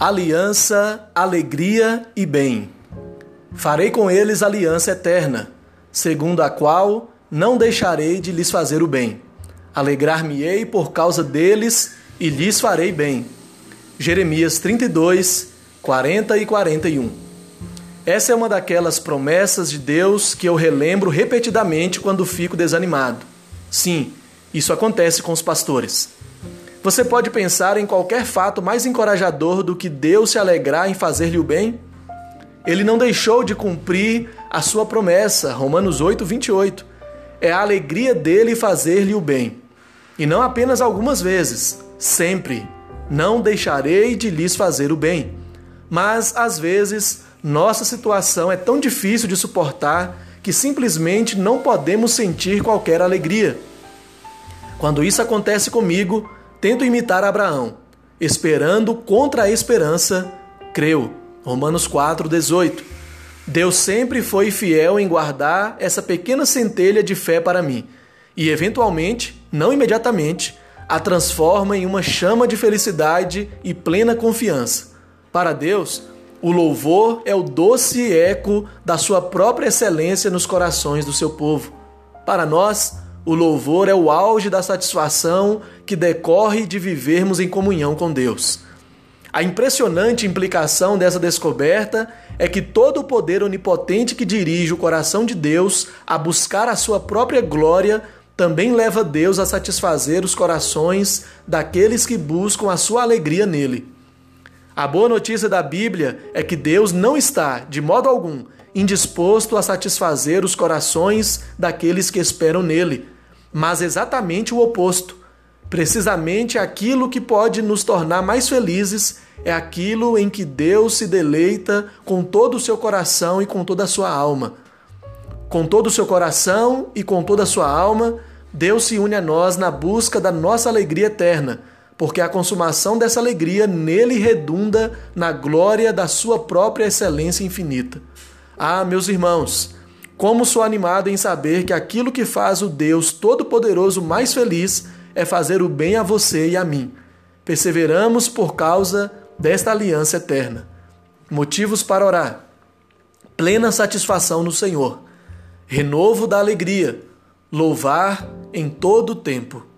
aliança, alegria e bem. Farei com eles aliança eterna, segundo a qual não deixarei de lhes fazer o bem. Alegrar-me-ei por causa deles e lhes farei bem. Jeremias 32, 40 e 41. Essa é uma daquelas promessas de Deus que eu relembro repetidamente quando fico desanimado. Sim, isso acontece com os pastores. Você pode pensar em qualquer fato mais encorajador do que Deus se alegrar em fazer-lhe o bem? Ele não deixou de cumprir a sua promessa, Romanos 8, 28. É a alegria dele fazer-lhe o bem. E não apenas algumas vezes, sempre. Não deixarei de lhes fazer o bem. Mas, às vezes, nossa situação é tão difícil de suportar que simplesmente não podemos sentir qualquer alegria. Quando isso acontece comigo, tento imitar Abraão, esperando contra a esperança, creu. Romanos 4:18. Deus sempre foi fiel em guardar essa pequena centelha de fé para mim, e eventualmente, não imediatamente, a transforma em uma chama de felicidade e plena confiança. Para Deus, o louvor é o doce eco da sua própria excelência nos corações do seu povo. Para nós, o louvor é o auge da satisfação que decorre de vivermos em comunhão com Deus. A impressionante implicação dessa descoberta é que todo o poder onipotente que dirige o coração de Deus a buscar a sua própria glória também leva Deus a satisfazer os corações daqueles que buscam a sua alegria nele. A boa notícia da Bíblia é que Deus não está, de modo algum, indisposto a satisfazer os corações daqueles que esperam nele, mas exatamente o oposto. Precisamente aquilo que pode nos tornar mais felizes é aquilo em que Deus se deleita com todo o seu coração e com toda a sua alma. Com todo o seu coração e com toda a sua alma, Deus se une a nós na busca da nossa alegria eterna, porque a consumação dessa alegria nele redunda na glória da sua própria excelência infinita. Ah, meus irmãos, como sou animado em saber que aquilo que faz o Deus Todo-Poderoso mais feliz é fazer o bem a você e a mim. Perseveramos por causa desta aliança eterna. Motivos para orar: plena satisfação no Senhor, renovo da alegria, louvar em todo o tempo